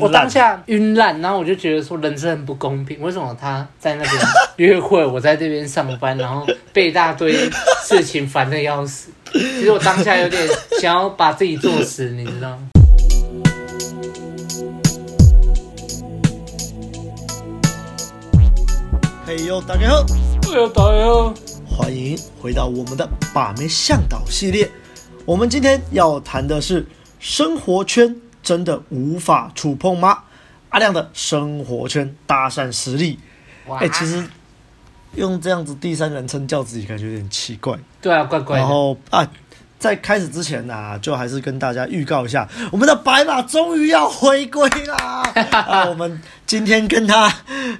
我当下晕烂，然后我就觉得说人生很不公平，为什么他在那边 约会，我在这边上班，然后被一大堆事情烦的要死。其实我当下有点想要把自己作死，你知道吗？嘿呦，大家好，嘿呦，大家好，欢迎回到我们的把妹向导系列。我们今天要谈的是生活圈。真的无法触碰吗？阿亮的生活圈搭讪实力，哎、欸，其实用这样子第三人称叫自己，感觉有点奇怪。对啊，怪怪。然后啊，在开始之前呢、啊，就还是跟大家预告一下，我们的白马终于要回归啦！啊，我们今天跟他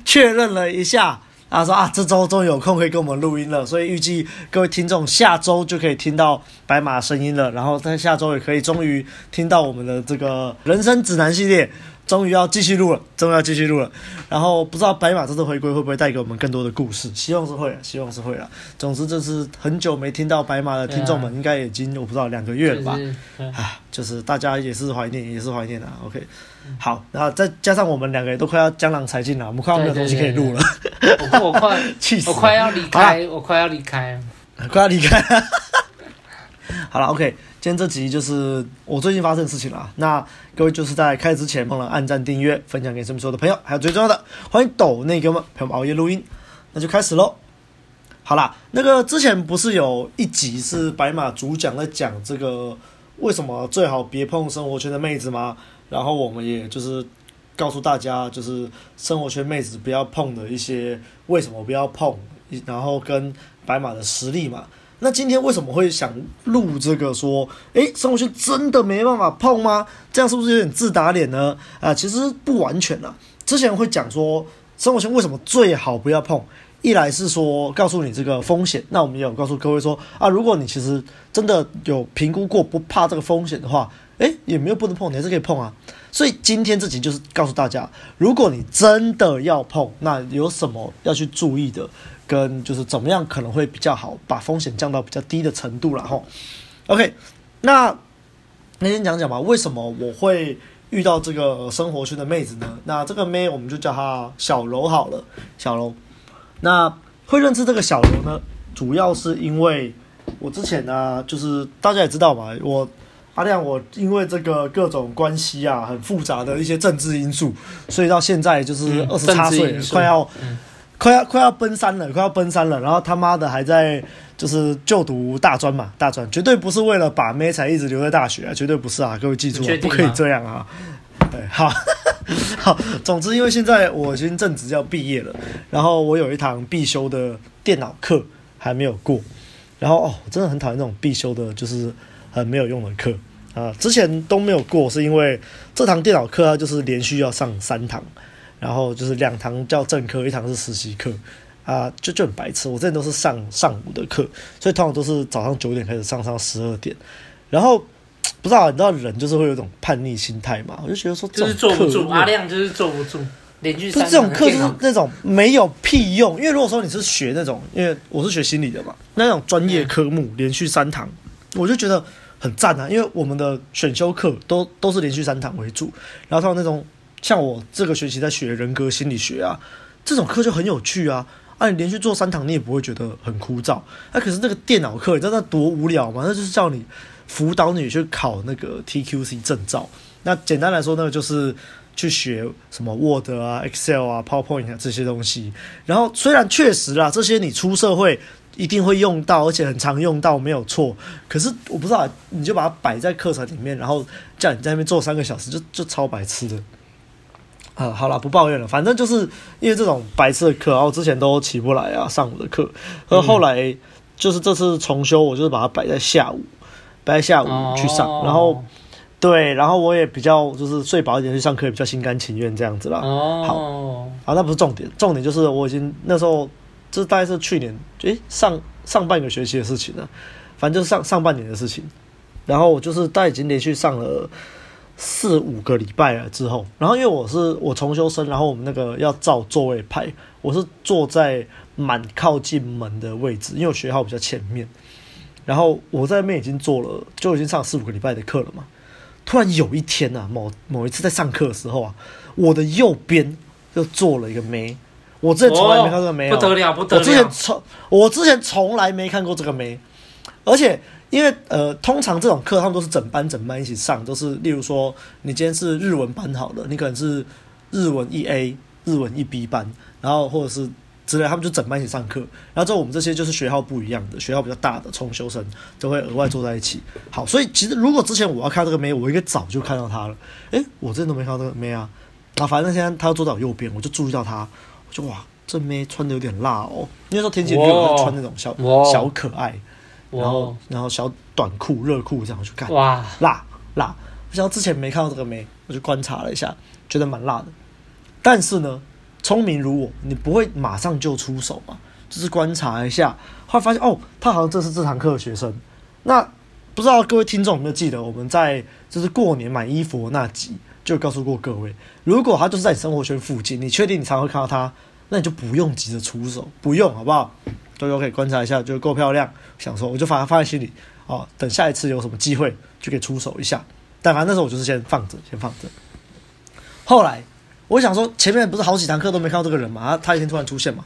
确认了一下。他说啊，这周终于有空可以跟我们录音了，所以预计各位听众下周就可以听到白马声音了，然后在下周也可以终于听到我们的这个人生指南系列，终于要继续录了，终于要继续录了。然后不知道白马这次回归会不会带给我们更多的故事？希望是会，希望是会了。总之，这次很久没听到白马的听众们，应该已经我不知道两个月了吧？啊，就是大家也是怀念，也是怀念啊。OK。好，然后再加上我们两个人都快要江郎才尽了，我们快要没有东西可以录了。我 我快气死，我快要离开，我快要离开，快要离开。好了，OK，今天这集就是我最近发生的事情了。那各位就是在开始之前帮了按赞、订阅、分享给身边所有的朋友，还有最重要的，欢迎抖内给我们陪我们熬夜录音。那就开始喽。好啦，那个之前不是有一集是白马主讲在讲这个为什么最好别碰生活圈的妹子吗？然后我们也就是告诉大家，就是生活圈妹子不要碰的一些为什么不要碰，然后跟白马的实力嘛。那今天为什么会想录这个说，诶，生活圈真的没办法碰吗？这样是不是有点自打脸呢？啊，其实不完全啊。之前会讲说生活圈为什么最好不要碰，一来是说告诉你这个风险，那我们也有告诉各位说啊，如果你其实真的有评估过不怕这个风险的话。诶，也没有不能碰，你还是可以碰啊。所以今天这集就是告诉大家，如果你真的要碰，那有什么要去注意的，跟就是怎么样可能会比较好，把风险降到比较低的程度了吼。OK，那那先讲讲吧，为什么我会遇到这个生活圈的妹子呢？那这个妹我们就叫她小柔好了，小柔。那会认识这个小柔呢，主要是因为我之前呢，就是大家也知道嘛，我。阿亮，我因为这个各种关系啊，很复杂的一些政治因素，所以到现在就是二十八岁，快要、嗯、快要快要奔三了，快要奔三了。然后他妈的还在就是就读大专嘛，大专绝对不是为了把妹才一直留在大学啊，绝对不是啊，各位记住，不可以这样啊。对，好，好，总之因为现在我已经正值要毕业了，然后我有一堂必修的电脑课还没有过，然后哦，我真的很讨厌那种必修的，就是。很没有用的课啊！之前都没有过，是因为这堂电脑课它就是连续要上三堂，然后就是两堂叫正课，一堂是实习课啊，就就很白痴。我之前都是上上午的课，所以通常都是早上九点开始上，上十二点。然后不知道你知道人就是会有一种叛逆心态嘛？我就觉得说这种课，就是坐不住，阿亮就是坐不住，连续三堂。不是这种课就是那种没有屁用，因为如果说你是学那种，因为我是学心理的嘛，那种专业科目连续三堂，我就觉得。很赞啊，因为我们的选修课都都是连续三堂为主，然后他有那种像我这个学期在学人格心理学啊，这种课就很有趣啊。啊，你连续做三堂，你也不会觉得很枯燥。啊，可是那个电脑课，你知道那多无聊吗？那就是叫你辅导你去考那个 TQC 证照。那简单来说，那个就是去学什么 Word 啊、Excel 啊、PowerPoint 啊这些东西。然后虽然确实啊，这些你出社会。一定会用到，而且很常用到，没有错。可是我不知道，你就把它摆在课程里面，然后叫你在那边做三个小时，就就超白痴的。啊，好了，不抱怨了。反正就是因为这种白痴的课，然后之前都起不来啊，上午的课。而后来就是这次重修，我就是把它摆在下午，摆在下午去上。哦、然后对，然后我也比较就是睡饱一点去上课，也比较心甘情愿这样子啦。哦，好，啊，那不是重点，重点就是我已经那时候。这大概是去年，诶，上上半个学期的事情了，反正就是上上半年的事情。然后我就是大概已经连续上了四五个礼拜了之后，然后因为我是我重修生，然后我们那个要照座位排，我是坐在蛮靠近门的位置，因为我学号比较前面。然后我在那边已经坐了，就已经上四五个礼拜的课了嘛。突然有一天啊，某某一次在上课的时候啊，我的右边就坐了一个妹。我之前从来没看过这个妹，不得了，不得了！我之前从我之前从来没看过这个妹，而且因为呃，通常这种课他们都是整班整班一起上，都是例如说你今天是日文班好了，你可能是日文一 A、日文一 B 班，然后或者是之类，他们就整班一起上课。然后之后我们这些就是学号不一样的，学号比较大的重修生都会额外坐在一起。好，所以其实如果之前我要看这个妹，我应该早就看到她了。诶，我之前都没看到这个妹啊。啊，反正现在她要坐在我右边，我就注意到她。我就哇，这妹穿的有点辣哦。那时候天气热，就穿那种小小可爱，然后然后小短裤、热裤这样去看。哇，辣辣！我想之前没看到这个没，我就观察了一下，觉得蛮辣的。但是呢，聪明如我，你不会马上就出手嘛，就是观察一下，后来发现哦，他好像这是这堂课的学生。那不知道各位听众有没有记得，我们在就是过年买衣服那集。就告诉过各位，如果他就是在你生活圈附近，你确定你常会看到他，那你就不用急着出手，不用，好不好？都可以观察一下，就够漂亮，想说我就把它放在心里，哦，等下一次有什么机会就可以出手一下。但反正那时候我就是先放着，先放着。后来我想说，前面不是好几堂课都没看到这个人嘛，他他一天突然出现嘛，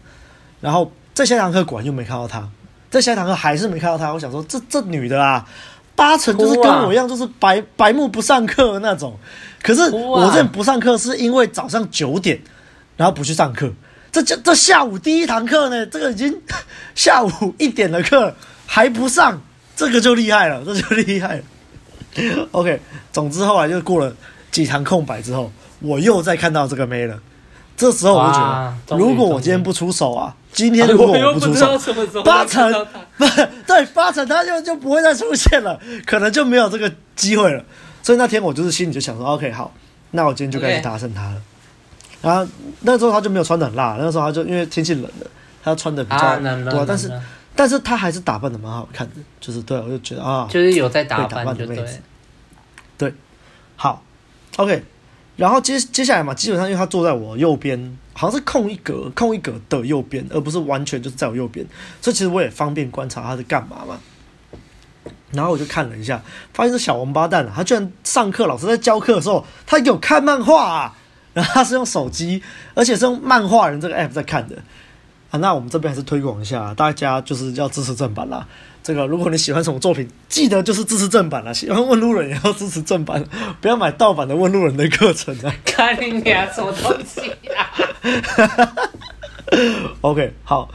然后在下堂课果然又没看到他，在下堂课还是没看到他。我想说，这这女的啊，八成就是跟我一样，就是白白目不上课的那种。可是我这不上课是因为早上九点，然后不去上课。这这这下午第一堂课呢，这个已经 下午一点的课还不上，这个就厉害了，这就厉害了。OK，总之后来就过了几堂空白之后，我又再看到这个妹了。这时候我就觉得，如果我今天不出手啊，今天如果我不出手，八成不 对，八成他就就不会再出现了，可能就没有这个机会了。所以那天我就是心里就想说，OK，好，那我今天就开始搭讪他了。Okay. 然后那时候他就没有穿的很辣，那时候他就因为天气冷了，他穿的比较多，但是但是他还是打扮的蛮好看的，就是对我就觉得啊，就是有在打扮的妹子。对，好，OK，然后接接下来嘛，基本上因为他坐在我右边，好像是空一格，空一格的右边，而不是完全就是在我右边，所以其实我也方便观察他在干嘛嘛。然后我就看了一下，发现这小王八蛋啊，他居然上课，老师在教课的时候，他有看漫画啊。然后他是用手机，而且是用漫画人这个 app 在看的啊。那我们这边还是推广一下，大家就是要支持正版啦。这个如果你喜欢什么作品，记得就是支持正版啦。喜欢问路人也要支持正版，不要买盗版的问路人的课程啊。看你俩什么东西啊？OK，好。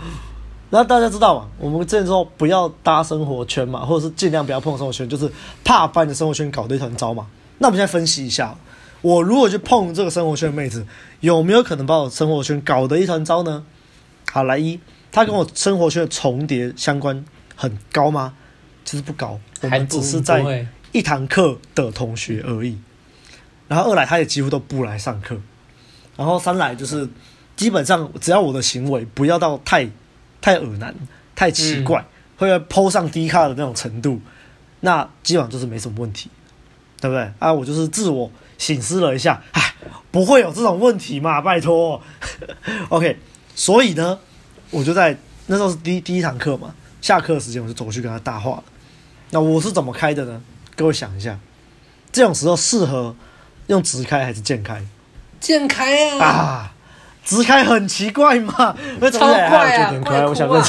那大家知道嘛？我们之前说不要搭生活圈嘛，或者是尽量不要碰生活圈，就是怕把你的生活圈搞得一团糟嘛。那我们现在分析一下，我如果去碰这个生活圈的妹子，有没有可能把我生活圈搞得一团糟呢？好，来一，他跟我生活圈的重叠相关很高吗？其实不高，我们只是在一堂课的同学而已。然后二来，他也几乎都不来上课。然后三来就是基本上只要我的行为不要到太。太恶男，太奇怪，嗯、会 po 上低卡的那种程度，那基本上就是没什么问题，对不对？啊，我就是自我省思了一下，唉，不会有这种问题嘛，拜托。OK，所以呢，我就在那时候是第第一堂课嘛，下课时间我就走去跟他搭话了。那我是怎么开的呢？各位想一下，这种时候适合用直开还是键开？键开啊！啊直开很奇怪嘛，超怪啊！我想问，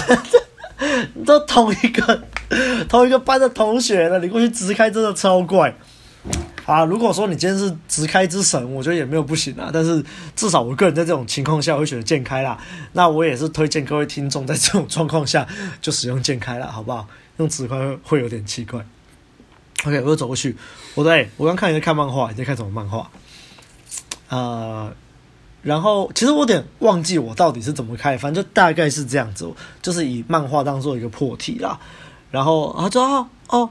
都同一个同一个班的同学了，你过去直开真的超怪啊！如果说你今天是直开之神，我觉得也没有不行啊。但是至少我个人在这种情况下会选择键开啦。那我也是推荐各位听众在这种状况下就使用键开啦，好不好？用直开会有点奇怪。OK，我又走过去，我对我刚看你在看漫画，你在看什么漫画？呃。然后，其实我有点忘记我到底是怎么开，反正就大概是这样子，就是以漫画当做一个破题啦。然后啊就哦哦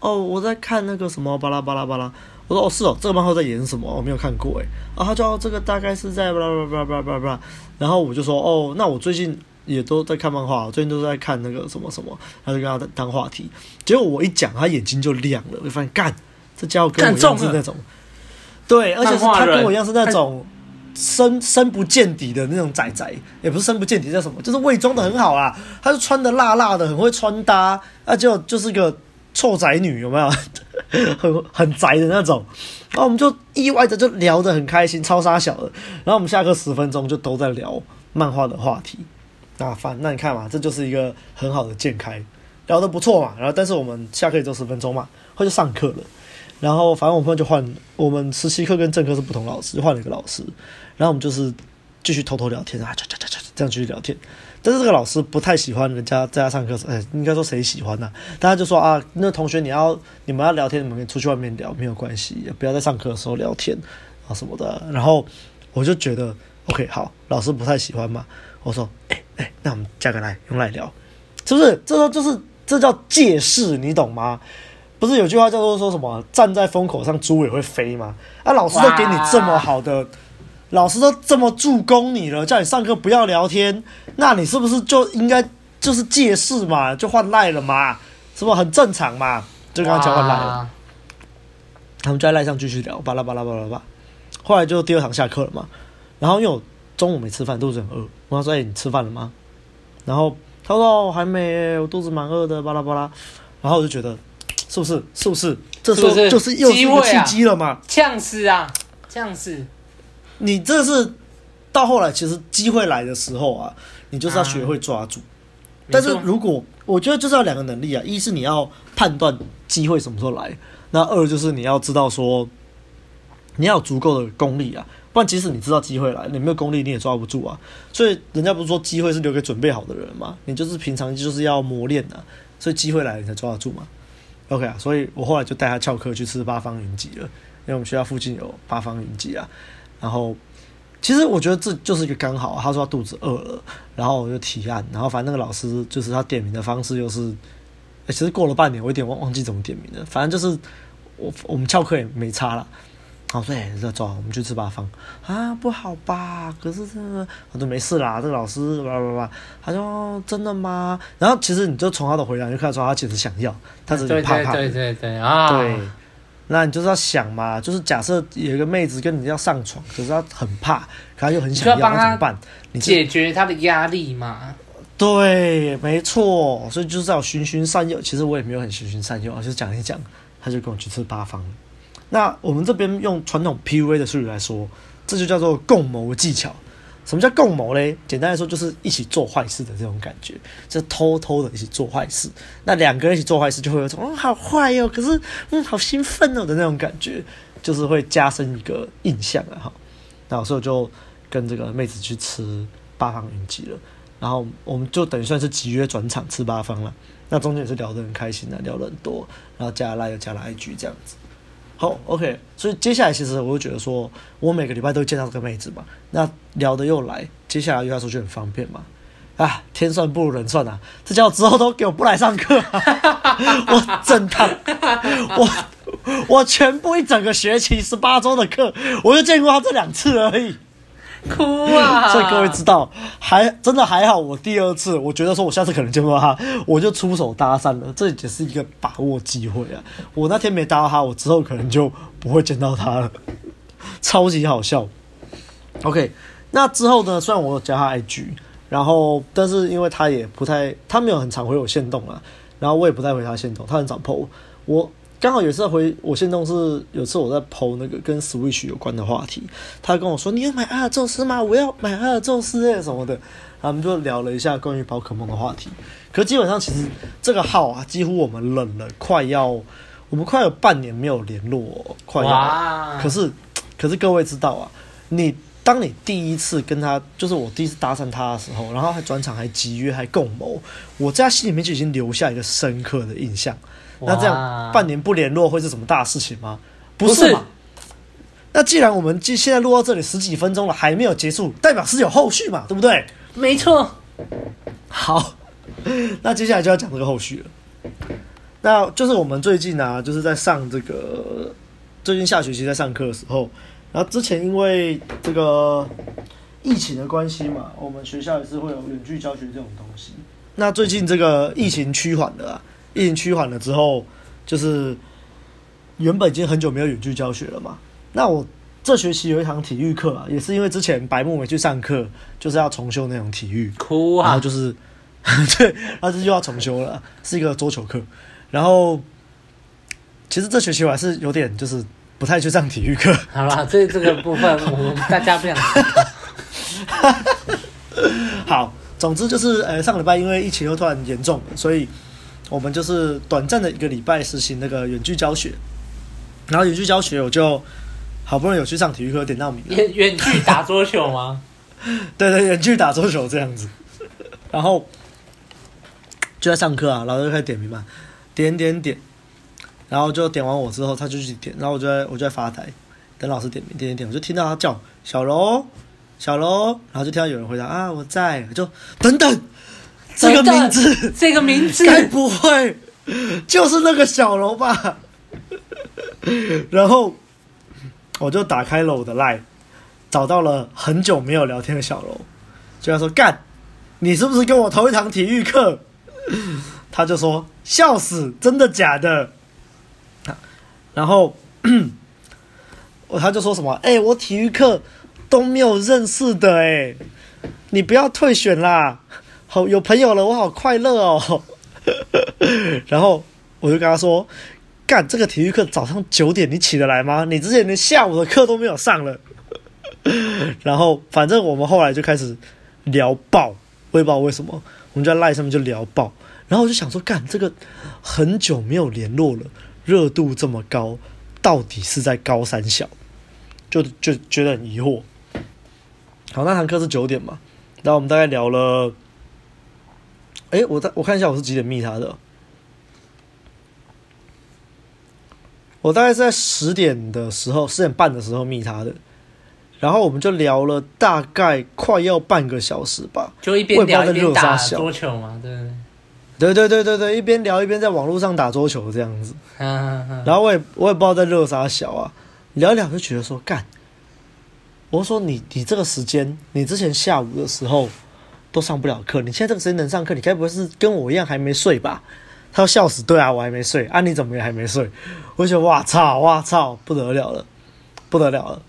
哦，我在看那个什么巴拉巴拉巴拉。我说哦是哦，这个漫画在演什么？我没有看过诶。然后他就哦这个大概是在巴拉巴拉巴拉巴拉。然后我就说哦，那我最近也都在看漫画，我最近都在看那个什么什么。他就跟他当话题，结果我一讲，他眼睛就亮了，我就发现干，这家伙跟我一样是那种，对，而且是他跟我一样是那种。深深不见底的那种仔仔，也不是深不见底，叫什么？就是伪装的很好啊。他是穿的辣辣的，很会穿搭，那就就是个臭宅女，有没有？很很宅的那种。然后我们就意外的就聊得很开心，超杀小的。然后我们下课十分钟就都在聊漫画的话题。那反那你看嘛，这就是一个很好的渐开，聊得不错嘛。然后但是我们下课也就十分钟嘛，后就上课了。然后反正我们就换，我们实习课跟正课是不同老师，就换了一个老师。然后我们就是继续偷偷聊天啊，这样继续聊天。但是这个老师不太喜欢人家在家上课时，哎，应该说谁喜欢呢、啊？大家就说啊，那同学你要你们要聊天，你们可以出去外面聊，没有关系，不要在上课的时候聊天啊什么的。然后我就觉得，OK，好，老师不太喜欢嘛。我说，哎哎，那我们加个来，用来聊，是不是？这说就是这叫借势，你懂吗？不是有句话叫做说什么站在风口上猪也会飞吗？啊，老师都给你这么好的。老师都这么助攻你了，叫你上课不要聊天，那你是不是就应该就是借势嘛，就换赖了嘛，是不是很正常嘛？就跟他交换赖了，他们就在赖上继续聊，巴拉巴拉巴拉巴拉。后来就第二堂下课了嘛，然后因为我中午没吃饭，肚子很饿，我跟他说：“哎，你吃饭了吗？”然后他说：“我，还没，我肚子蛮饿的。”巴拉巴拉。然后我就觉得，是不是？是不是？这时候就是又是一个契机了嘛？呛死啊！呛死！你这是到后来，其实机会来的时候啊，你就是要学会抓住。啊、但是如果我觉得就是要两个能力啊，一是你要判断机会什么时候来，那二就是你要知道说你要有足够的功力啊，不然即使你知道机会来，你没有功力你也抓不住啊。所以人家不是说机会是留给准备好的人吗？你就是平常就是要磨练的、啊，所以机会来了你才抓得住嘛。OK 啊，所以我后来就带他翘课去吃八方云集了，因为我们学校附近有八方云集啊。然后，其实我觉得这就是一个刚好。他说他肚子饿了，然后我就提案。然后反正那个老师就是他点名的方式，又是，其实过了半年，我有点忘忘记怎么点名了。反正就是我我们翘课也没差了。然后说：“哎，走，我们去吃八方啊，不好吧？可是这个，我说没事啦。这个老师，叭叭叭，他说真的吗？然后其实你就从他的回答就看出他其实想要，他只是怕怕。对对对对啊，对。”那你就是要想嘛，就是假设有一个妹子跟你要上床，可是她很怕，可她又很想要，那怎么办？你解决她的压力嘛？对，没错，所以就是要循循善诱。其实我也没有很循循善诱，就是讲一讲，他就跟我去吃八方。那我们这边用传统 PUA 的术语来说，这就叫做共谋技巧。什么叫共谋嘞？简单来说，就是一起做坏事的这种感觉，就偷偷的一起做坏事。那两个人一起做坏事，就会有种嗯，好坏哟、可是嗯，好兴奋哦的那种感觉，就是会加深一个印象啊哈。那所以我就跟这个妹子去吃八方云集了，然后我们就等于算是集约转场吃八方了。那中间也是聊得很开心的，聊了很多，然后加了赖又加了 IG 这样子。好，OK，所以接下来其实我就觉得说，我每个礼拜都会见到这个妹子嘛，那聊得又来，接下来约她出去很方便嘛。啊，天算不如人算啊，这叫之后都给我不来上课，我整堂，我我全部一整个学期十八周的课，我就见过她这两次而已。哭啊！所以各位知道，还真的还好。我第二次，我觉得说我下次可能见不到他，我就出手搭讪了。这也是一个把握机会啊！我那天没搭到他，我之后可能就不会见到他了。超级好笑。OK，那之后呢？虽然我有加他 IG，然后但是因为他也不太，他没有很常回我线动啊，然后我也不太回他线动，他很少 po 我。刚好有次回我限动是有次我在 po 那个跟 Switch 有关的话题，他跟我说，你要买阿尔宙斯吗？我要买阿尔宙斯诶什么的，然后我们就聊了一下关于宝可梦的话题。可基本上其实这个号啊，几乎我们冷了快要，我们快有半年没有联络，快要。哇可是可是各位知道啊，你当你第一次跟他，就是我第一次搭讪他的时候，然后还转场还集约还共谋，我在他心里面就已经留下一个深刻的印象。那这样半年不联络会是什么大事情吗？不是嘛？那既然我们现在录到这里十几分钟了，还没有结束，代表是有后续嘛？对不对？没错。好，那接下来就要讲这个后续了。那就是我们最近啊，就是在上这个最近下学期在上课的时候，然后之前因为这个疫情的关系嘛，我们学校也是会有远距教学这种东西。那最近这个疫情趋缓了啊。疫情趋缓了之后，就是原本已经很久没有远距教学了嘛。那我这学期有一堂体育课啊，也是因为之前白木没去上课，就是要重修那种体育，哭啊，然后就是 对，然后这就要重修了，是一个桌球课。然后其实这学期我还是有点就是不太去上体育课。好了，这这个部分我们大家不想。好，总之就是呃，上个礼拜因为疫情又突然严重，所以我们就是短暂的一个礼拜实行那个远距教学。然后远距教学，我就好不容易有去上体育课，点到名。远 远距打桌球吗？对对，远距打桌球这样子。然后就在上课啊，老师就开始点名嘛，点点点。然后就点完我之后，他就去点，然后我就在我就在发呆，等老师点名，点点点，我就听到他叫小柔，小柔，然后就听到有人回答啊，我在，就等等，这个名字，这个名字，该不会就是那个小柔吧？然后我就打开了我的 LINE，找到了很久没有聊天的小柔，就他说干，你是不是跟我同一堂体育课？他就说笑死，真的假的？然后，我 他就说什么？哎、欸，我体育课都没有认识的哎，你不要退选啦！好，有朋友了，我好快乐哦。然后我就跟他说：“干，这个体育课早上九点你起得来吗？你之前连下午的课都没有上了。”然后反正我们后来就开始聊爆，我也不知道为什么，我们就在赖上面就聊爆。然后我就想说，干，这个很久没有联络了。热度这么高，到底是在高三小？就就觉得很疑惑。好，那堂课是九点嘛？然后我们大概聊了，哎，我大我看一下我是几点密他的？我大概是在十点的时候，十点半的时候密他的。然后我们就聊了大概快要半个小时吧，就一边聊一边打桌球嘛，对。对对对对对，一边聊一边在网络上打桌球这样子，然后我也我也不知道在热啥小啊，聊一聊就觉得说干，我说你你这个时间，你之前下午的时候都上不了课，你现在这个时间能上课，你该不会是跟我一样还没睡吧？他说笑死，对啊，我还没睡，啊你怎么也还没睡？我就觉得哇操哇操，不得了了，不得了了，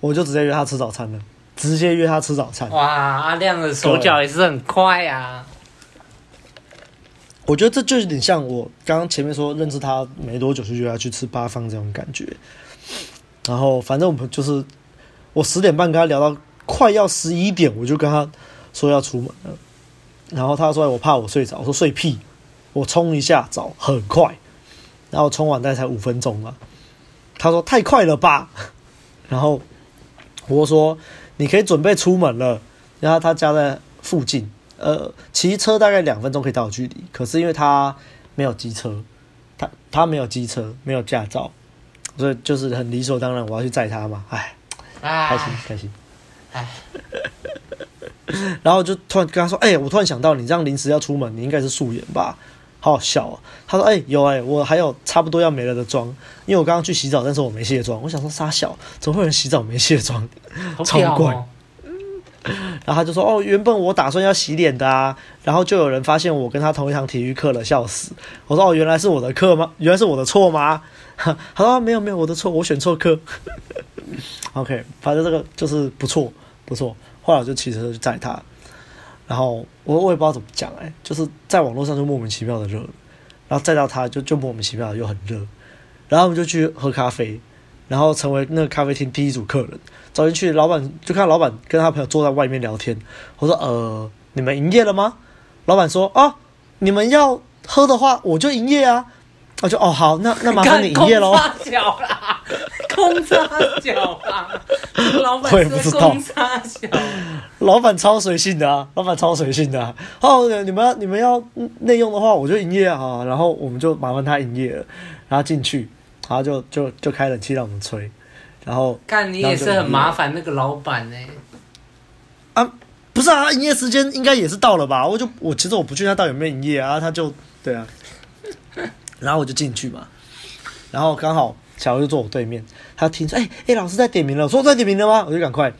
我就直接约他吃早餐了，直接约他吃早餐。哇，阿亮的手脚也是很快啊。我觉得这就有点像我刚刚前面说认识他没多久就约他去吃八方这种感觉，然后反正我们就是我十点半跟他聊到快要十一点，我就跟他说要出门了，然后他说我怕我睡着，我说睡屁，我冲一下澡很快，然后冲完大概才五分钟嘛，他说太快了吧，然后我说你可以准备出门了，然后他家在附近。呃，骑车大概两分钟可以到的距离，可是因为他没有机车，他他没有机车，没有驾照，所以就是很理所当然我要去载他嘛，哎，开心开心，哎，然后就突然跟他说，哎、欸，我突然想到你这样临时要出门，你应该是素颜吧？好好笑啊！他说，哎、欸，有哎、欸，我还有差不多要没了的妆，因为我刚刚去洗澡，但是我没卸妆。我想说，傻小，怎么会有人洗澡没卸妆？超怪。然后他就说：“哦，原本我打算要洗脸的啊，然后就有人发现我跟他同一堂体育课了，笑死！”我说：“哦，原来是我的课吗？原来是我的错吗？”他说：“没有没有，我的错，我选错课。”OK，反正这个就是不错不错。后来我就骑车去载他，然后我我也不知道怎么讲哎，就是在网络上就莫名其妙的热，然后载到他就就莫名其妙的又很热，然后我们就去喝咖啡。然后成为那个咖啡厅第一组客人，走进去，老板就看老板跟他朋友坐在外面聊天。我说：“呃，你们营业了吗？”老板说：“啊，你们要喝的话，我就营业啊。”我就：“哦，好，那那麻烦你营业喽。”空插脚啦，空插脚啦，老板我也不知道。老板超随性的啊，老板超随性的啊。哦，你们要你们要内用的话，我就营业啊。然后我们就麻烦他营业了，然后进去。然后就就就开冷气让我们吹，然后看你也是很麻烦那个老板呢。啊，不是啊，营业时间应该也是到了吧？我就我其实我不确定他到底有没有营业啊，他就对啊，然后我就进去嘛，然后刚好小刘就坐我对面，他听说哎哎老师在点名了，我说我在点名了吗？我就赶快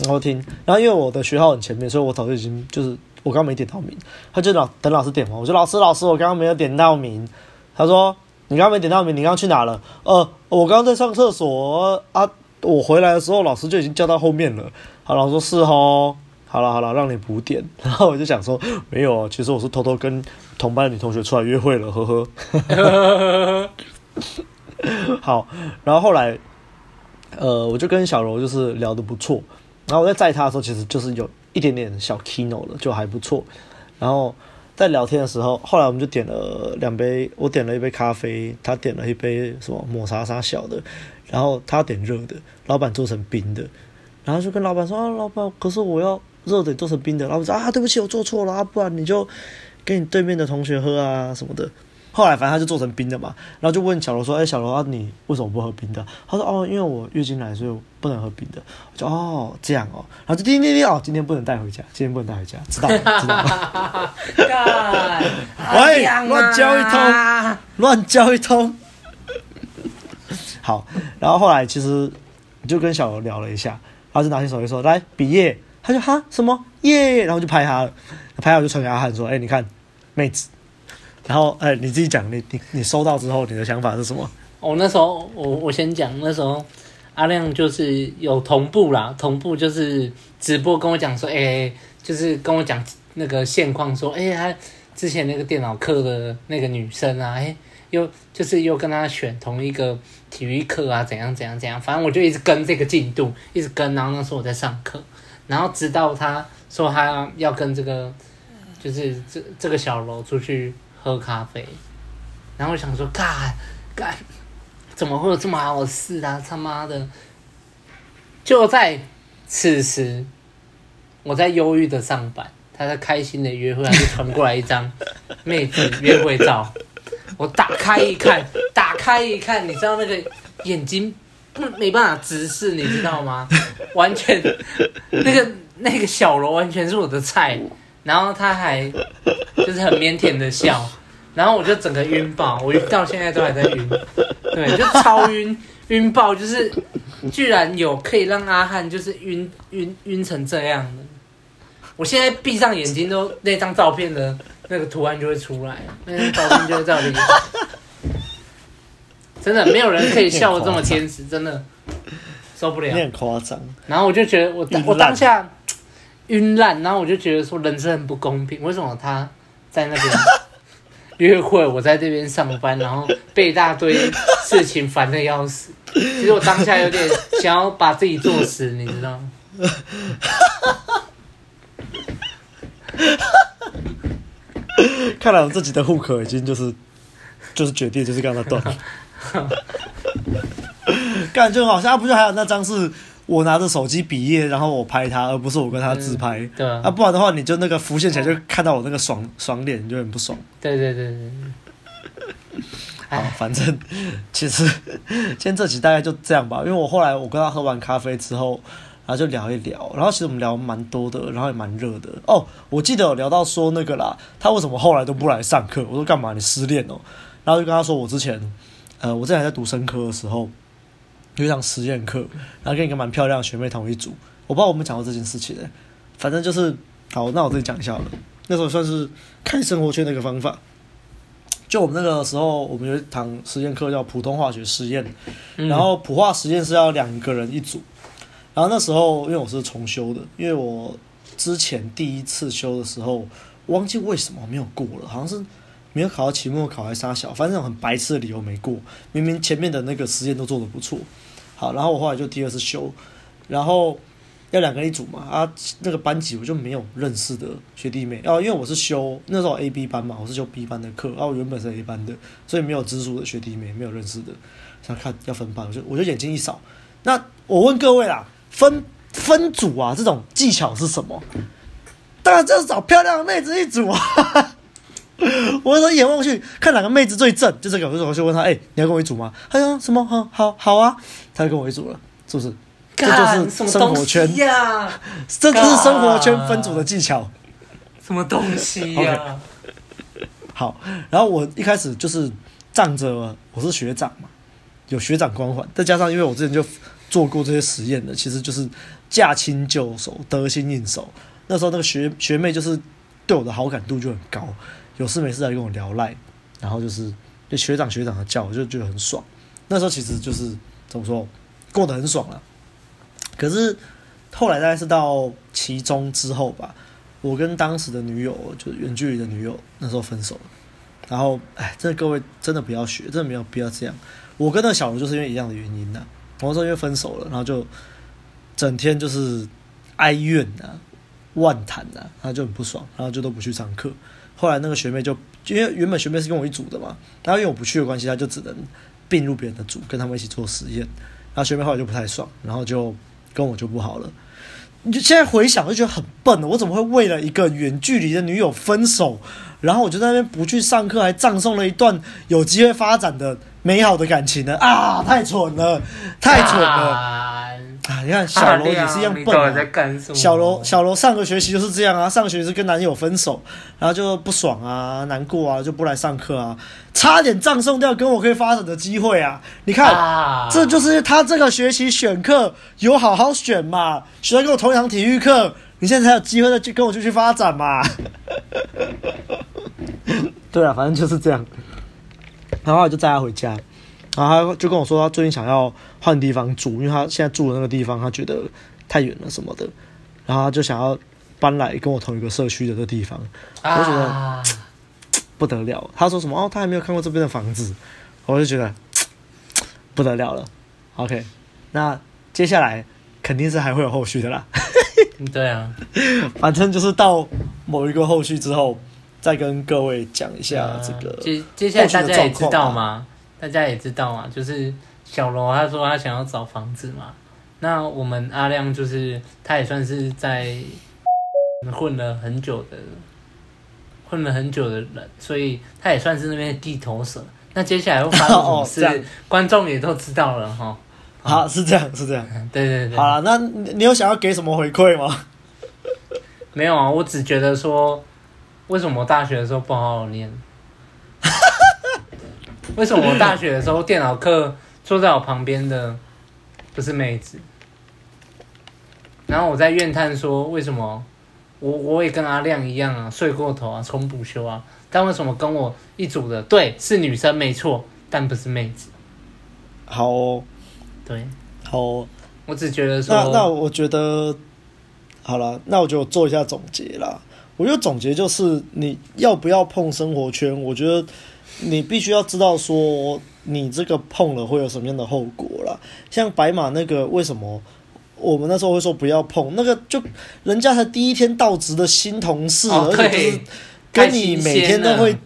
然后听，然后因为我的学号很前面，所以我早就已经就是我刚刚没点到名，他就老等老师点完，我说老师老师我刚刚没有点到名，他说。你刚刚没点到名，你刚刚去哪了？呃，我刚刚在上厕所啊，我回来的时候老师就已经叫到后面了。好，老师说是哦，好了好了，让你补点。然后我就想说，没有啊，其实我是偷偷跟同班的女同学出来约会了，呵呵。好，然后后来，呃，我就跟小柔就是聊得不错，然后我在载他的时候，其实就是有一点点小 kino 了，就还不错。然后在聊天的时候，后来我们就点了两杯，我点了一杯咖啡，他点了一杯什么抹茶沙小的，然后他点热的，老板做成冰的，然后就跟老板说，老板，可是我要热的做成冰的，老板说啊，对不起，我做错了啊，不然你就给你对面的同学喝啊什么的。后来反正他就做成冰的嘛，然后就问小罗说：“哎，小罗啊，你为什么不喝冰的？”他说：“哦，因为我月经来，所以我不能喝冰的。”我就哦这样哦，然后就叮叮叮哦，今天不能带回家，今天不能带回家，知道知道。喂，乱教一通，乱教一通。好，然后后来其实就跟小罗聊了一下，然后就拿起手机说：“来比耶。”他就哈什么耶，然后就拍他了，拍好就传给阿汉说：“哎，你看，妹子。”然后，哎，你自己讲，你你你收到之后，你的想法是什么？哦，那时候我我先讲，那时候阿亮就是有同步啦，同步就是直播跟我讲说，哎，就是跟我讲那个现况，说，哎，他之前那个电脑课的那个女生啊，哎，又就是又跟他选同一个体育课啊，怎样怎样怎样，反正我就一直跟这个进度，一直跟，然后那时候我在上课，然后直到他说他要跟这个就是这这个小楼出去。喝咖啡，然后我想说，干干，怎么会有这么好的事啊？他妈的！就在此时，我在忧郁的上班，他在开心的约会，他就传过来一张 妹子约会照。我打开一看，打开一看，你知道那个眼睛不没办法直视，你知道吗？完全那个那个小罗完全是我的菜。然后他还 就是很腼腆的笑，然后我就整个晕爆，我到现在都还在晕，对，就超晕 晕爆，就是居然有可以让阿汉就是晕晕晕成这样的，我现在闭上眼睛都那张照片的那个图案就会出来，那张照片就会在我的眼，真的没有人可以笑的这么坚持，真的受不了，很夸张。然后我就觉得我我当下。晕烂，然后我就觉得说人生很不公平，为什么他在那边 约会，我在这边上班，然后被一大堆事情烦的要死。其实我当下有点想要把自己做死，你知道吗？看来我自己的户口已经就是就是决定就是跟他断了。感觉好像不是还有那张是。我拿着手机比耶，然后我拍他，而不是我跟他自拍。嗯、对啊，啊，不然的话，你就那个浮现起来，就看到我那个爽爽脸，你就很不爽。对对对对。好，反正其实今天这集大概就这样吧，因为我后来我跟他喝完咖啡之后，然后就聊一聊，然后其实我们聊蛮多的，然后也蛮热的。哦，我记得有聊到说那个啦，他为什么后来都不来上课？我说干嘛？你失恋哦？然后就跟他说，我之前，呃，我之前还在读生科的时候。有一堂实验课，然后跟一个蛮漂亮的学妹同一组。我不知道我们讲过这件事情的，反正就是好。那我自己讲一下了。那时候算是开生活圈的一个方法。就我们那个时候，我们有一堂实验课叫普通化学实验，然后普化实验是要两个人一组。然后那时候因为我是重修的，因为我之前第一次修的时候，忘记为什么没有过了，好像是。没有考到期末考还是啥小，反正很白痴的理由没过。明明前面的那个实验都做的不错，好，然后我后来就第二次修，然后要两个一组嘛，啊，那个班级我就没有认识的学弟妹，哦，因为我是修那时候 A B 班嘛，我是修 B 班的课，啊，我原本是 A 班的，所以没有直属的学弟妹，没有认识的，想看要分班，我就我就眼睛一扫，那我问各位啦，分分组啊，这种技巧是什么？当然就是找漂亮的妹子一组啊。我说一眼望去，看哪个妹子最正，就这个。我就问他：“哎、欸，你要跟我一组吗？”他说：“什么？好好好啊！”他就跟我一组了，是不是？这就是生活圈呀！啊、这就是生活圈分组的技巧。什么东西呀、啊？Okay. 好，然后我一开始就是仗着我是学长嘛，有学长光环，再加上因为我之前就做过这些实验的，其实就是驾轻就熟，得心应手。那时候那个学学妹就是对我的好感度就很高。有事没事来跟我聊赖，然后就是就学长学长的叫，我就觉得很爽。那时候其实就是怎么说，过得很爽了。可是后来大概是到期中之后吧，我跟当时的女友，就是远距离的女友，那时候分手了。然后，哎，这各位真的不要学，真的没有必要这样。我跟那小卢就是因为一样的原因呐、啊。我说因为分手了，然后就整天就是哀怨啊、万谈呐啊，他就很不爽，然后就都不去上课。后来那个学妹就因为原本学妹是跟我一组的嘛，然后因为我不去的关系，她就只能并入别人的组，跟他们一起做实验。然后学妹后来就不太爽，然后就跟我就不好了。你就现在回想就觉得很笨，我怎么会为了一个远距离的女友分手？然后我就在那边不去上课，还葬送了一段有机会发展的美好的感情呢？啊，太蠢了，太蠢了！啊你看小罗也是一样笨啊。小罗，小罗上个学期就是这样啊，上个学期是跟男友分手，然后就不爽啊，难过啊，就不来上课啊，差点葬送掉跟我可以发展的机会啊！你看，啊，这就是他这个学期选课有好好选嘛，选了跟我同一堂体育课，你现在才有机会再去跟我继续发展嘛。对啊，反正就是这样。然后我就载他回家，然后他就跟我说，他最近想要换地方住，因为他现在住的那个地方他觉得太远了什么的，然后他就想要搬来跟我同一个社区的这个地方。我就觉得不得了。他说什么？哦，他还没有看过这边的房子，我就觉得不得了了。OK，那接下来肯定是还会有后续的啦。对啊，反正就是到某一个后续之后。再跟各位讲一下这个、啊，接接下来大家也知道吗？大家也知道嘛，就是小罗他说他想要找房子嘛。那我们阿亮就是他也算是在混了很久的，混了很久的人，所以他也算是那边的地头蛇。那接下来会发生 什么事，哦、观众也都知道了哈。好，是这样，是这样。对对对。好了，那你有想要给什么回馈吗？没有啊，我只觉得说。为什么我大学的时候不好好念？为什么我大学的时候电脑课 坐在我旁边的不是妹子？然后我在怨叹说，为什么我我也跟阿亮一样啊，睡过头啊，重补休啊，但为什么跟我一组的对是女生没错，但不是妹子？好哦，对，好哦，我只觉得说，那那我觉得好了，那我就做一下总结啦。我觉得总结就是，你要不要碰生活圈？我觉得你必须要知道说，你这个碰了会有什么样的后果啦。像白马那个，为什么我们那时候会说不要碰？那个就人家才第一天到职的新同事，哦、而且就是跟你每天都会，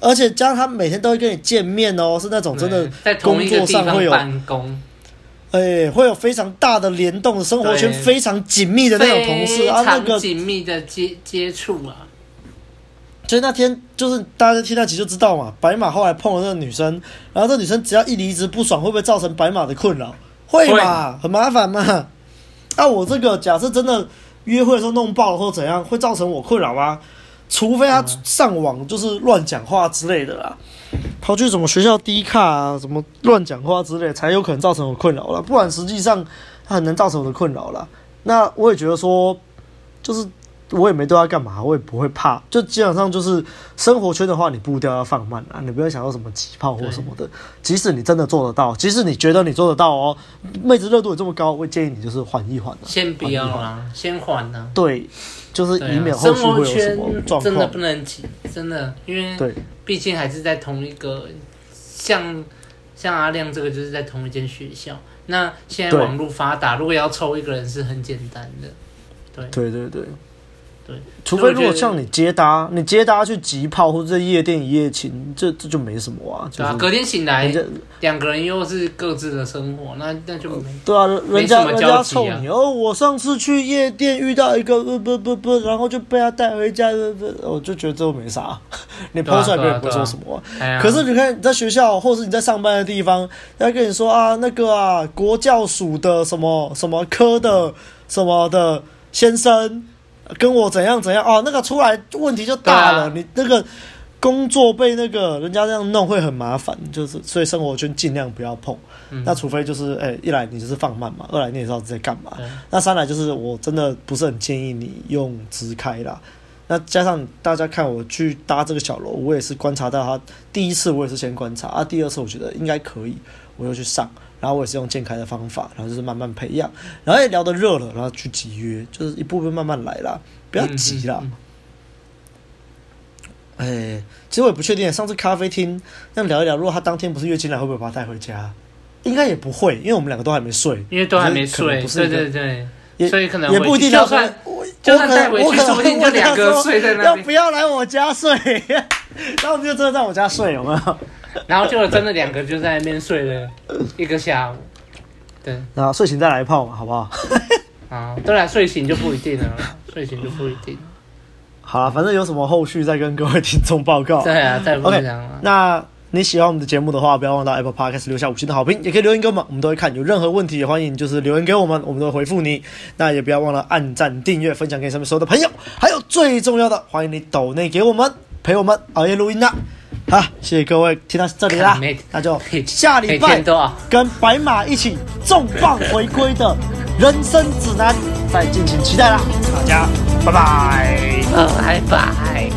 而且加上他每天都会跟你见面哦，是那种真的工作上会有办公。哎、欸，会有非常大的联动，生活圈非常紧密的那种同事啊，那个紧密的接接触啊。所以那天就是大家听那集就知道嘛，白马后来碰了那个女生，然后这女生只要一离职不爽，会不会造成白马的困扰？会嘛，很麻烦嘛。那、啊、我这个假设真的约会的时候弄爆了或怎样，会造成我困扰吗？除非他上网就是乱讲话之类的啦。跑去什么学校低卡啊，什么乱讲话之类，才有可能造成我困扰了。不然实际上，他很难造成我的困扰了。那我也觉得说，就是我也没对他干嘛，我也不会怕。就基本上就是生活圈的话，你步调要放慢啊，你不要想到什么起泡或什么的。即使你真的做得到，即使你觉得你做得到哦，妹子热度也这么高，我会建议你就是缓一缓。先不要啦，先缓呢。对，就是以免后续会有什么状况。真的不能急，真的，因为对。毕竟还是在同一个，像像阿亮这个就是在同一间学校。那现在网络发达，如果要抽一个人是很简单的。对对对对。对，除非如果像你接搭，你接搭去急炮或者在夜店一夜情，这这就没什么啊。对啊，隔天醒来，两个人又是各自的生活，那那就没。对啊，人家人家凑你哦。我上次去夜店遇到一个不不不不，然后就被他带回家，不不，我就觉得这没啥。你 po 出来别人不会说什么。可是你看你在学校，或是你在上班的地方，人家跟你说啊，那个啊，国教署的什么什么科的什么的先生。跟我怎样怎样哦，那个出来问题就大了。啊、你那个工作被那个人家这样弄会很麻烦，就是所以生活圈尽量不要碰。嗯、那除非就是哎、欸，一来你就是放慢嘛，二来你也知道在干嘛。对那三来就是我真的不是很建议你用直开啦。那加上大家看我去搭这个小楼，我也是观察到他第一次我也是先观察啊，第二次我觉得应该可以，我又去上。然后我也是用健开的方法，然后就是慢慢培养，然后也聊得热了，然后去集约，就是一步步慢慢来啦，不要急啦。哎，其实我也不确定。上次咖啡厅那样聊一聊，如果他当天不是月经来，会不会把他带回家？应该也不会，因为我们两个都还没睡，因为都还没睡。对对对，也所以可能也不一定。就算就算带回去，说不定就两个睡在那。要不要来我家睡？然后我们就真的在我家睡，有没有？然后就真的两个就在那边睡了一个下午。对，然后睡醒再来一炮嘛，好不好？啊，对了，睡醒就不一定了，睡醒就不一定。好了，反正有什么后续再跟各位听众报告。对啊，再不讲了。Okay, 那你喜欢我们的节目的话，不要忘到 Apple Podcast 留下五星的好评，也可以留言给我们，我们都会看。有任何问题也欢迎就是留言给我们，我们都会回复你。那也不要忘了按赞、订阅、分享给身边所有的朋友。还有最重要的，欢迎你抖内给我们，陪我们熬夜录音啦。好，谢谢各位听到这里啦，那就下礼拜跟白马一起重磅回归的人生指南，再敬请期待啦！大家拜拜，拜拜。